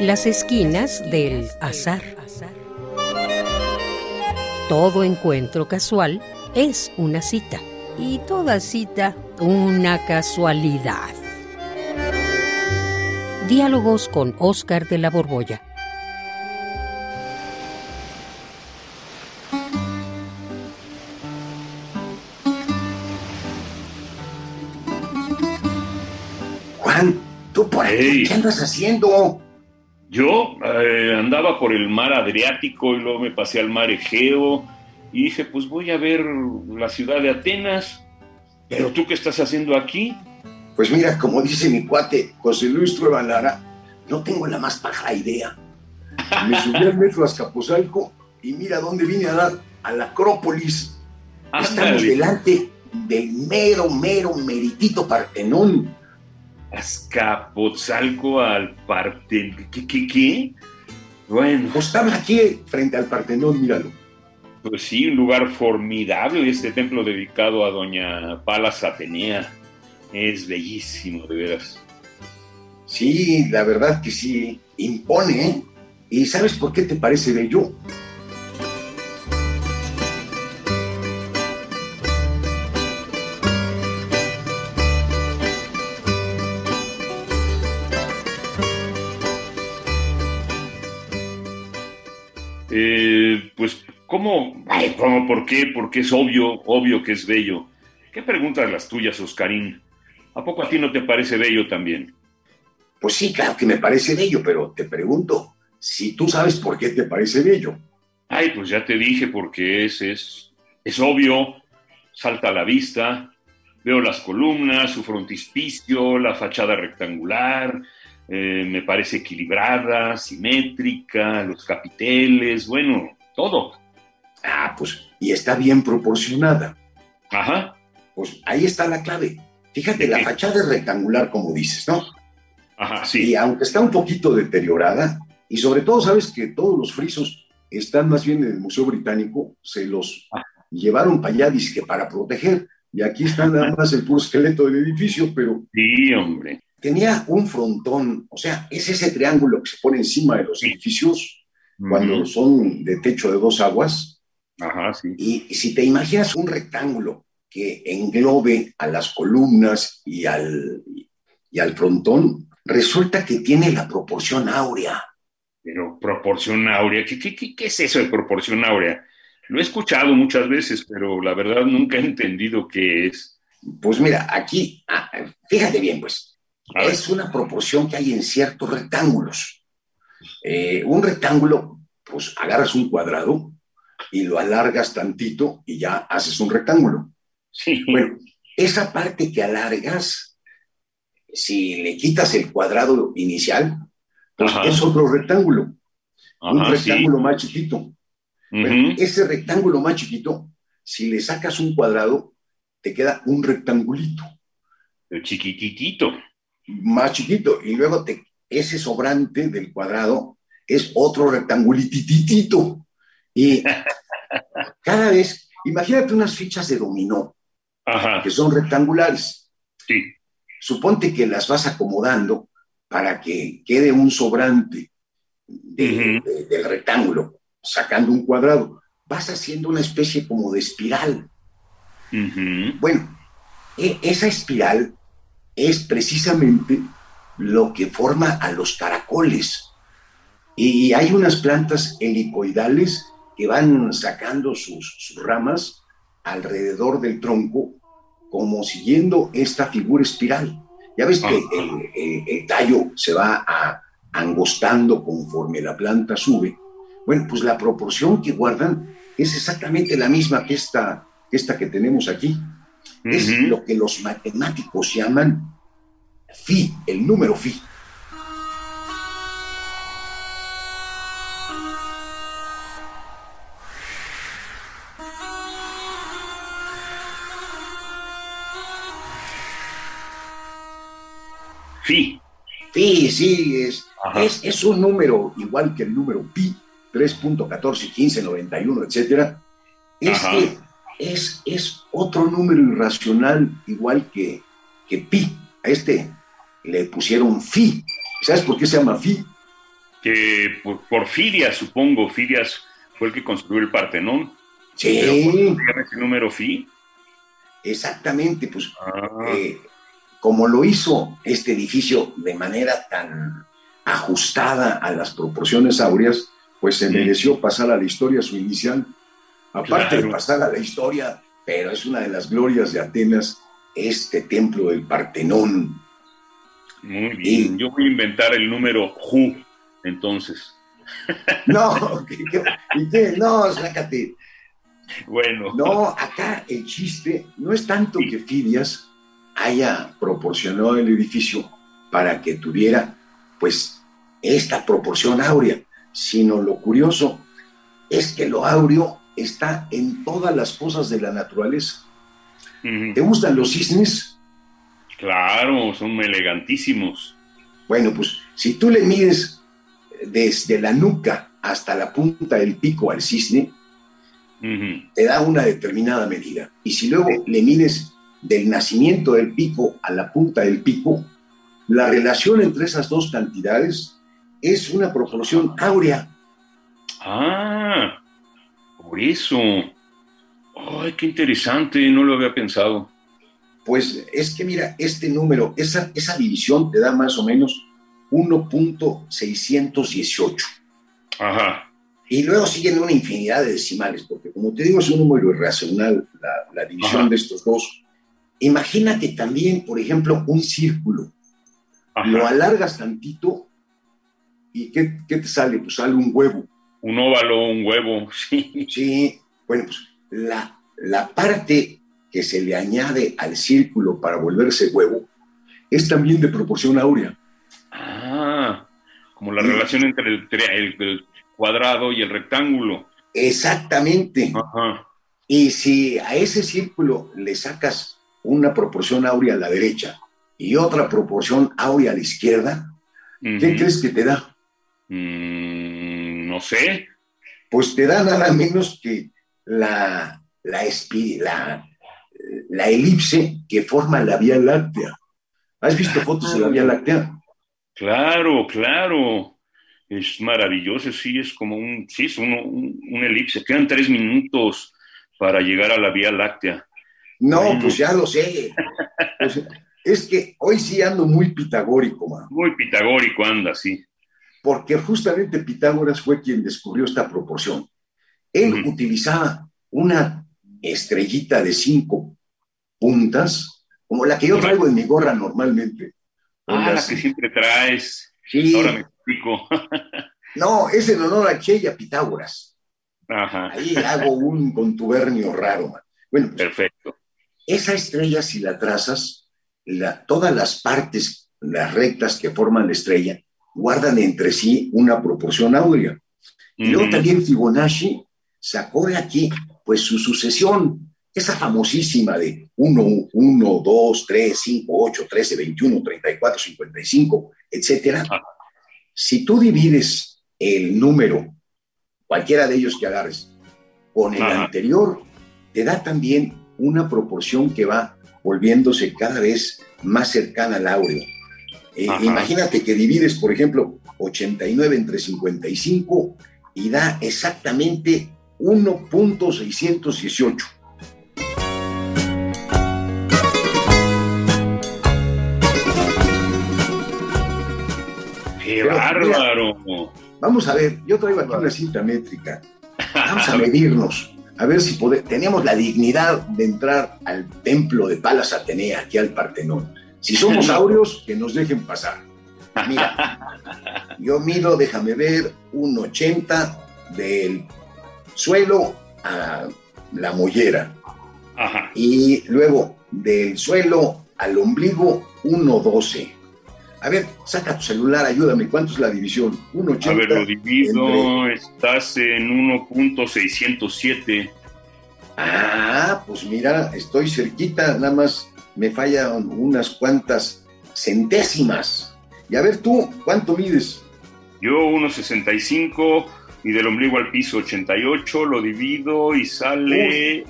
Las esquinas del azar. Todo encuentro casual es una cita y toda cita una casualidad. Diálogos con Oscar de la Borbolla. Juan, ¿tú por aquí qué andas haciendo? Yo eh, andaba por el mar Adriático y luego me pasé al mar Egeo y dije, pues voy a ver la ciudad de Atenas. Pero tú qué estás haciendo aquí? Pues mira, como dice mi cuate José Luis Trueba Lara, no tengo la más paja idea. Me subí al metro Azcapotzalco y mira dónde vine a dar, a la Acrópolis. Estamos delante del mero, mero, meritito Partenón. Azcapotzalco al Partenón. ¿Qué, qué, qué? Bueno. Pues estaba aquí frente al Partenón, míralo. Pues sí, un lugar formidable, este templo dedicado a doña Palas Atenea. Es bellísimo, de veras. Sí, la verdad que sí, impone, ¿eh? ¿Y sabes por qué te parece bello? ¿Cómo? Ay, ¿cómo? ¿Por qué? Porque es obvio, obvio que es bello. ¿Qué preguntas las tuyas, Oscarín? ¿A poco a ti no te parece bello también? Pues sí, claro que me parece bello, pero te pregunto, si tú sabes por qué te parece bello. Ay, pues ya te dije porque es, es, es obvio, salta a la vista, veo las columnas, su frontispicio, la fachada rectangular, eh, me parece equilibrada, simétrica, los capiteles, bueno, todo. Ah, pues, y está bien proporcionada. Ajá. Pues ahí está la clave. Fíjate, la fachada es rectangular, como dices, ¿no? Ajá, sí. Y aunque está un poquito deteriorada, y sobre todo sabes que todos los frisos están más bien en el Museo Británico, se los llevaron para allá, que para proteger, y aquí está nada más el puro esqueleto del edificio, pero... Sí, hombre. Tenía un frontón, o sea, es ese triángulo que se pone encima de los edificios cuando son de techo de dos aguas. Ajá, sí. Y si te imaginas un rectángulo que englobe a las columnas y al, y al frontón, resulta que tiene la proporción áurea. Pero proporción áurea, ¿qué, qué, qué, es eso de proporción áurea? Lo he escuchado muchas veces, pero la verdad nunca he entendido qué es. Pues mira, aquí, ah, fíjate bien, pues, es una proporción que hay en ciertos rectángulos. Eh, un rectángulo, pues agarras un cuadrado y lo alargas tantito y ya haces un rectángulo. Sí. Bueno, esa parte que alargas, si le quitas el cuadrado inicial, pues es otro rectángulo. un rectángulo más chiquito. ese rectángulo más chiquito, si le sacas un cuadrado, te queda un rectangulito. chiquititito. Más chiquito. Y luego te, ese sobrante del cuadrado es otro rectangulititito. Y cada vez, imagínate unas fichas de dominó, que son rectangulares. Sí. Suponte que las vas acomodando para que quede un sobrante del rectángulo, sacando un cuadrado. Vas haciendo una especie como de espiral. Bueno, e, esa espiral es precisamente lo que forma a los caracoles. Y hay unas plantas helicoidales que van sacando sus, ramas alrededor del tronco, como siguiendo esta figura espiral. Ya ves que el, tallo se va angostando conforme la planta sube. Bueno, pues la proporción que guardan es exactamente la misma que esta, esta que tenemos aquí. Es lo que los matemáticos llaman phi, el número phi. Phi. Phi, sí, es, es, es, un número igual que el número pi, 3.14, 15, 91, etc. Este es, es otro número irracional igual que, que pi. A este le pusieron phi. ¿Sabes por qué se llama phi? Que por, Fidias, supongo, Fidias fue el que construyó el Partenón. Sí. ese número Fi? Exactamente, pues ah. eh, como lo hizo este edificio de manera tan ajustada a las proporciones áureas, pues se mereció pasar a la historia su inicial. Aparte de pasar a la historia, pero es una de las glorias de Atenas, este templo del Partenón. Muy bien, yo voy a inventar el número Ju, entonces. No, no, sácate. Bueno. No, acá el chiste no es tanto que Fidias haya proporcionado el edificio para que tuviera, pues, esta proporción áurea, sino lo curioso es que lo áureo está en todas las cosas de la naturaleza. ¿Te gustan los cisnes? Claro, son elegantísimos. Bueno, pues si tú le mides desde la nuca hasta la punta del pico al cisne, te da una determinada medida. Y si luego le mides del nacimiento del pico a la punta del pico, la relación entre esas dos cantidades es una proporción áurea. Ah, por eso. Ay, qué interesante, no lo había pensado. Pues es que mira, este número, esa, esa división te da más o menos 1.618. Ajá. Y luego siguen una infinidad de decimales, porque como te digo, es un número irracional la, división de estos dos. Imagínate también, por ejemplo, un círculo. Lo alargas tantito y ¿qué, te sale? Pues sale un huevo. Un óvalo, un huevo, sí. Sí, bueno, pues la, la parte que se le añade al círculo para volverse huevo es también de proporción áurea. Ah, como la relación entre el, el, cuadrado y el rectángulo. Exactamente. Y si a ese círculo le sacas una proporción áurea a la derecha y otra proporción áurea a la izquierda, ¿qué crees que te da? Mm, no sé. Pues te da nada menos que la, la, la, elipse que forma la Vía Láctea. ¿Has visto fotos de la Vía Láctea? Claro, claro es maravilloso, sí, es como un, sí, es un, un, elipse. Quedan tres minutos para llegar a la Vía Láctea. No, pues ya lo sé. Pues, es que hoy sí ando muy pitagórico, man. Muy pitagórico anda, sí. Porque justamente Pitágoras fue quien descubrió esta proporción. Él utilizaba una estrellita de cinco puntas, como la que yo traigo en mi gorra normalmente. Ah, la que siempre traes. Sí. Ahora me no, es en honor a Che y a Pitágoras. Ahí hago un contubernio raro. Bueno, pues, perfecto. Esa estrella, si la trazas, todas las partes, las rectas que forman la estrella, guardan entre sí una proporción áurea. Y luego también Fibonacci sacó de aquí, pues, su sucesión, esa famosísima de 1, 1, 2, 3, 5, 8, 13, 21, 34, 55, etcétera. Si tú divides el número, cualquiera de ellos que agarres, con el anterior, te da también una proporción que va volviéndose cada vez más cercana al áureo. Eh, imagínate que divides, por ejemplo, 89 entre 55 y da exactamente 1.618. ¡Qué bárbaro! vamos a ver, yo traigo aquí una cinta métrica. Vamos a medirnos, a ver si. Tenemos la dignidad de entrar al templo de Palas Atenea, aquí al Partenón. Si somos áureos, que nos dejen pasar. Mira, yo mido, déjame ver, un 80 del suelo a la mollera. Y luego del suelo al ombligo, 1,12. A ver, saca tu celular, ayúdame. ¿Cuánto es la división? 1,80. A ver, lo divido, estás en 1.607. Ah, pues mira, estoy cerquita, nada más me fallan unas cuantas centésimas. Y a ver tú, ¿cuánto mides? Yo 1.65 y del ombligo al piso 88, lo divido y sale...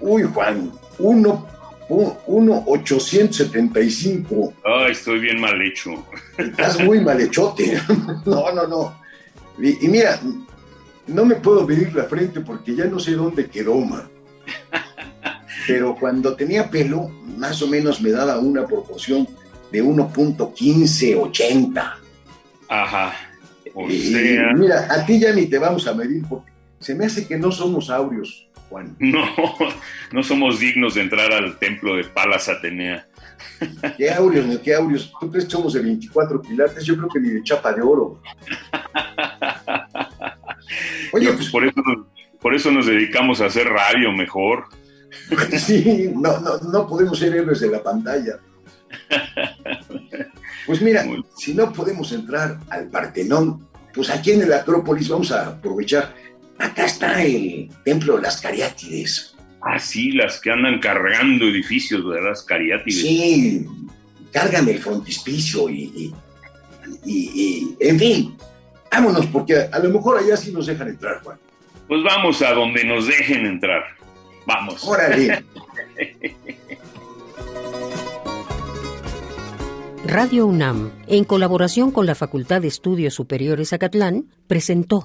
Uy, Juan, 1 1,875. Ay, estoy bien mal hecho. Estás muy mal hechote. No, no, no. Y, y, mira, no me puedo medir la frente porque ya no sé dónde quedó, man. Pero cuando tenía pelo, más o menos me daba una proporción de 1.1580. Ajá. O Y, sea, mira, a ti ya ni te vamos a medir porque se me hace que no somos aureos, Juan. no, no somos dignos de entrar al templo de Palas Atenea. ¿Qué aureos, qué aureos? ¿Tú crees que somos de 24 quilates? Yo creo que ni de chapa de oro. Oye, pues, por, eso nos, por eso nos dedicamos a hacer radio mejor. sí, no, no, no podemos ser héroes de la pantalla. Pues mira, Muy- si no podemos entrar al Partenón, pues aquí en el Acrópolis vamos a aprovechar. Acá está el templo de las Cariátides. Ah, sí, las que andan cargando edificios, ¿verdad? Las cariátides. Sí, cargan el frontispicio y, y, y- y- en fin, vámonos, porque a, a lo mejor allá sí nos dejan entrar, Juan. Pues vamos a donde nos dejen entrar. Vamos. Órale. Radio UNAM, en colaboración con la Facultad de Estudios Superiores Acatlán, presentó